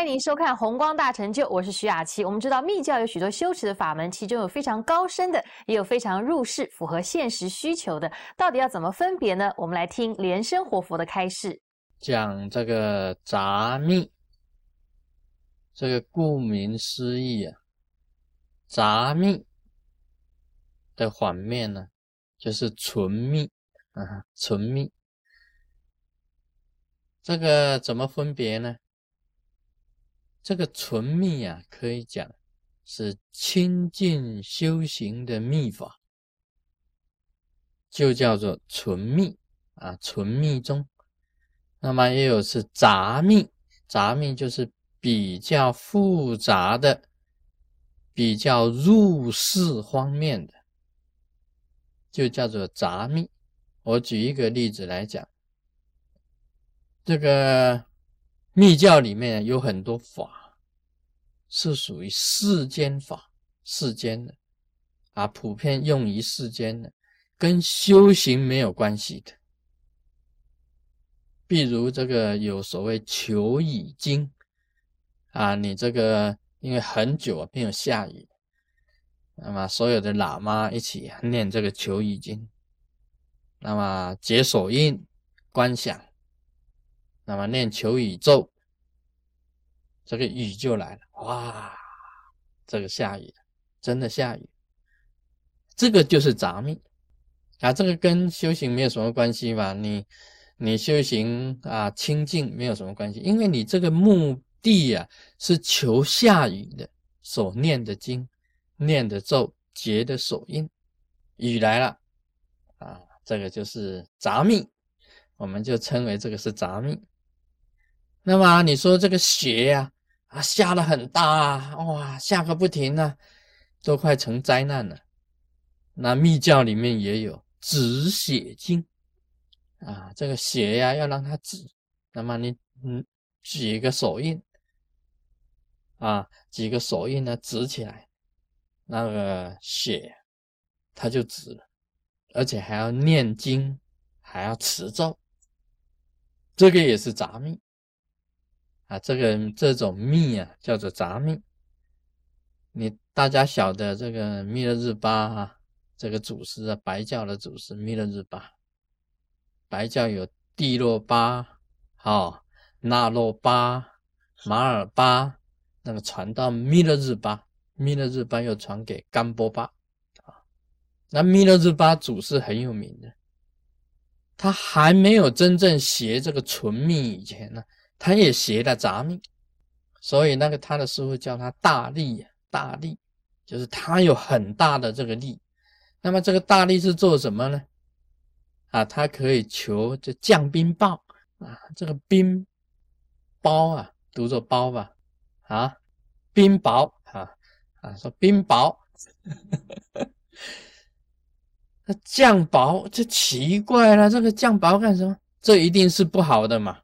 欢迎您收看《红光大成就》，我是徐雅琪。我们知道密教有许多修持的法门，其中有非常高深的，也有非常入世、符合现实需求的。到底要怎么分别呢？我们来听莲生活佛的开示。讲这个杂密，这个顾名思义啊，杂密的反面呢，就是纯密啊，纯密。这个怎么分别呢？这个纯密啊，可以讲是清净修行的秘法，就叫做纯密啊，纯密宗。那么也有是杂密，杂密就是比较复杂的、比较入世方面的，就叫做杂密。我举一个例子来讲，这个密教里面有很多法是属于世间法，世间的啊，普遍用于世间的，跟修行没有关系的。比如这个有所谓求雨经啊，你这个因为很久没有下雨，那么所有的喇嘛一起念这个求雨经，那么解手印、观想，那么念求雨咒，这个雨就来了，哇，这个下雨，真的下雨，这个就是杂密啊，这个跟修行没有什么关系吧？你。你修行啊，清净没有什么关系，因为你这个目的呀是求下雨的，所念的经、念的咒、结的手印，雨来了啊，这个就是杂密，我们就称为这个是杂密。那么你说这个雪呀啊下的很大啊，哇下个不停啊，都快成灾难了。那密教里面也有止血经。啊，这个血呀，要让它止，那么你嗯，举个手印，啊，几个手印呢，指起来，那个血它就止了，而且还要念经，还要持咒，这个也是杂密啊，这个这种密啊，叫做杂密。你大家晓得这个密勒日巴啊，这个祖师啊，白教的祖师密勒日巴。白教有帝洛巴、好那洛巴、马尔巴，那个传到弥勒日巴，弥勒日巴又传给甘波巴啊。那弥勒日巴祖是很有名的，他还没有真正学这个纯密以前呢，他也学了杂命，所以那个他的师傅叫他大力，大力就是他有很大的这个力。那么这个大力是做什么呢？啊，他可以求这降冰雹啊，这个冰雹啊，读作包吧，啊，冰雹啊啊，说冰雹，那降雹这奇怪了，这个降雹干什么？这一定是不好的嘛，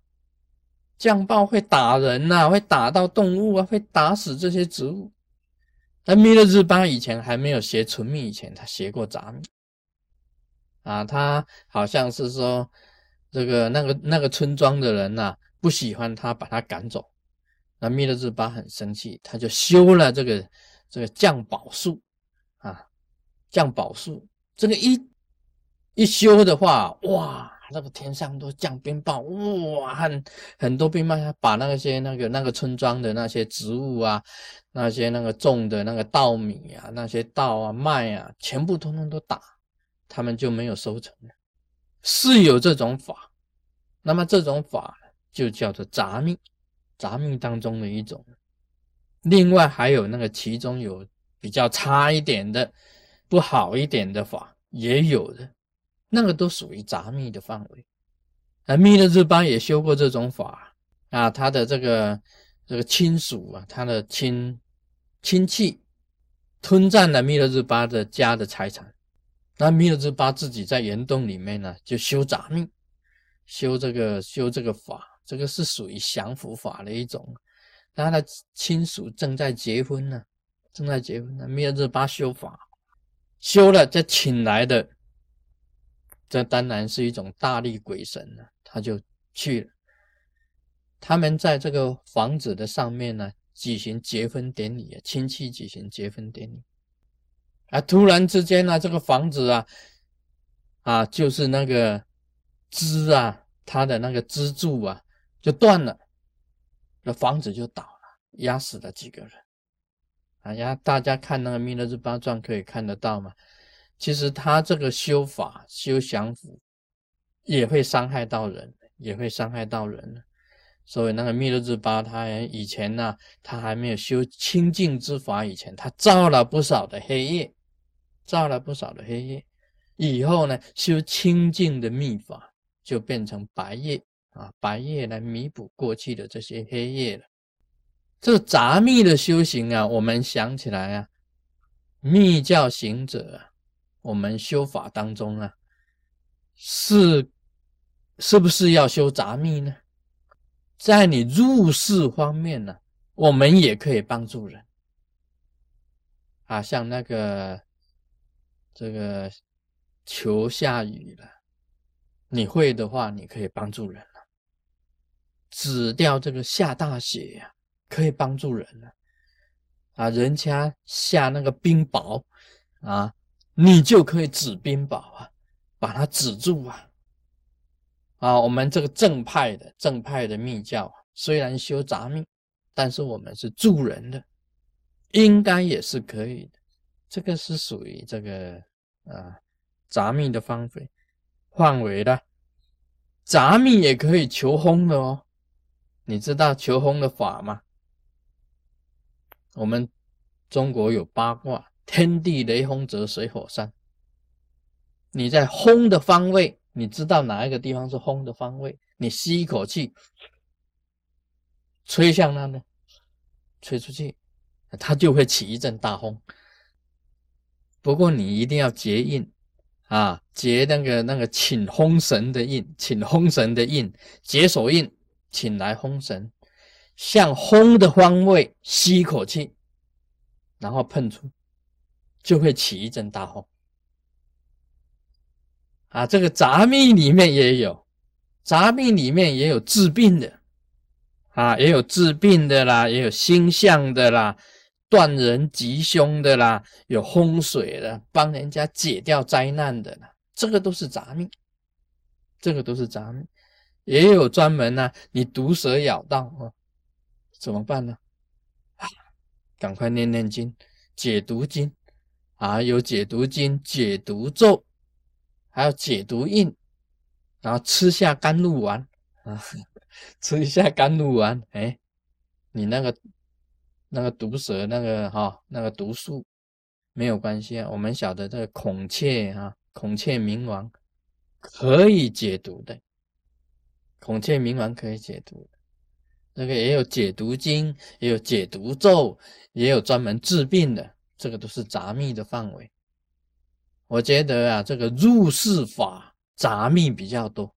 降雹会打人呐，会打到动物啊，会打死这些植物。那弥勒日巴以前还没有学纯密以前，他学过杂密。啊，他好像是说，这个那个那个村庄的人呐，不喜欢他，把他赶走。那弥勒日巴很生气，他就修了这个这个降宝术啊，降宝术。这个一一修的话，哇，那个天上都降冰雹，哇，很很多冰雹，把那些那个那个村庄的那些植物啊，那些那个种的那个稻米啊，那些稻啊麦啊，全部通通都打。他们就没有收成了，是有这种法，那么这种法就叫做杂密，杂密当中的一种。另外还有那个其中有比较差一点的、不好一点的法也有的，那个都属于杂密的范围。而密勒日巴也修过这种法啊，他的这个这个亲属啊，他的亲亲戚吞占了密勒日巴的家的财产。那弥勒日巴自己在岩洞里面呢，就修杂密，修这个修这个法，这个是属于降伏法的一种。他的亲属正在结婚呢，正在结婚呢，弥勒日巴修法，修了再请来的，这当然是一种大力鬼神了，他就去了。他们在这个房子的上面呢，举行结婚典礼啊，亲戚举行结婚典礼啊，突然之间呢，这个房子啊，啊，就是那个支啊，它的那个支柱啊，就断了，那房子就倒了，压死了几个人。哎呀，大家看那个《弥勒日巴传》可以看得到嘛？其实他这个修法修降伏，也会伤害到人，也会伤害到人。所以那个弥勒日巴，他以前呢，他还没有修清净之法以前，他造了不少的黑夜，造了不少的黑夜。以后呢，修清净的秘法，就变成白夜啊，白夜来弥补过去的这些黑夜了。这杂密的修行啊，我们想起来啊，密教行者，我们修法当中啊，是是不是要修杂密呢？在你入世方面呢，我们也可以帮助人啊，像那个这个求下雨了，你会的话，你可以帮助人了，止掉这个下大雪呀。可以帮助人了啊！人家下那个冰雹啊，你就可以止冰雹啊，把它止住啊！啊，我们这个正派的正派的密教，虽然修杂密，但是我们是助人的，应该也是可以的。这个是属于这个啊杂密的方法范围的，杂密也可以求轰的哦。你知道求轰的法吗？我们中国有八卦，天地雷轰则水火山。你在轰的方位，你知道哪一个地方是轰的方位？你吸一口气，吹向那呢，吹出去，它就会起一阵大风。不过你一定要结印啊，结那个那个请轰神的印，请轰神的印，结手印，请来轰神。向轰的方位吸一口气，然后喷出，就会起一阵大风。啊，这个杂密里面也有，杂密里面也有治病的，啊，也有治病的啦，也有星象的啦，断人吉凶的啦，有风水的，帮人家解掉灾难的啦，这个都是杂密，这个都是杂密，也有专门呢，你毒蛇咬到啊。怎么办呢？啊，赶快念念经，解毒经啊，有解毒经、解毒咒，还有解毒印，然后吃下甘露丸啊，吃一下甘露丸，哎，你那个那个毒蛇那个哈那个毒素没有关系啊。我们晓得这个孔雀啊，孔雀明王可以解毒的，孔雀明王可以解毒。那个也有解毒经，也有解毒咒，也有专门治病的，这个都是杂密的范围。我觉得啊，这个入世法杂密比较多。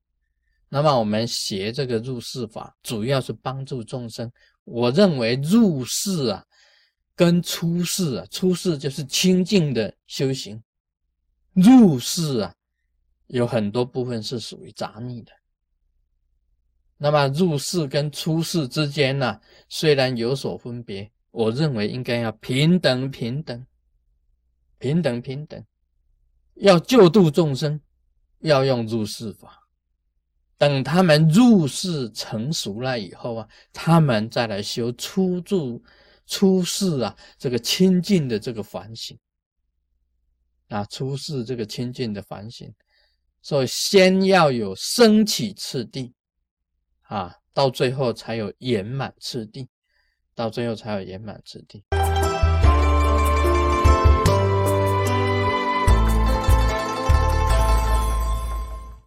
那么我们学这个入世法，主要是帮助众生。我认为入世啊，跟出世啊，出世就是清净的修行，入世啊，有很多部分是属于杂密的。那么入世跟出世之间呢，虽然有所分别，我认为应该要平等平等，平等平等，要救度众生，要用入世法。等他们入世成熟了以后啊，他们再来修出住出世啊，这个清净的这个反省啊，出世这个清净的反省，所以先要有升起次第。啊，到最后才有圆满次第，到最后才有圆满之地。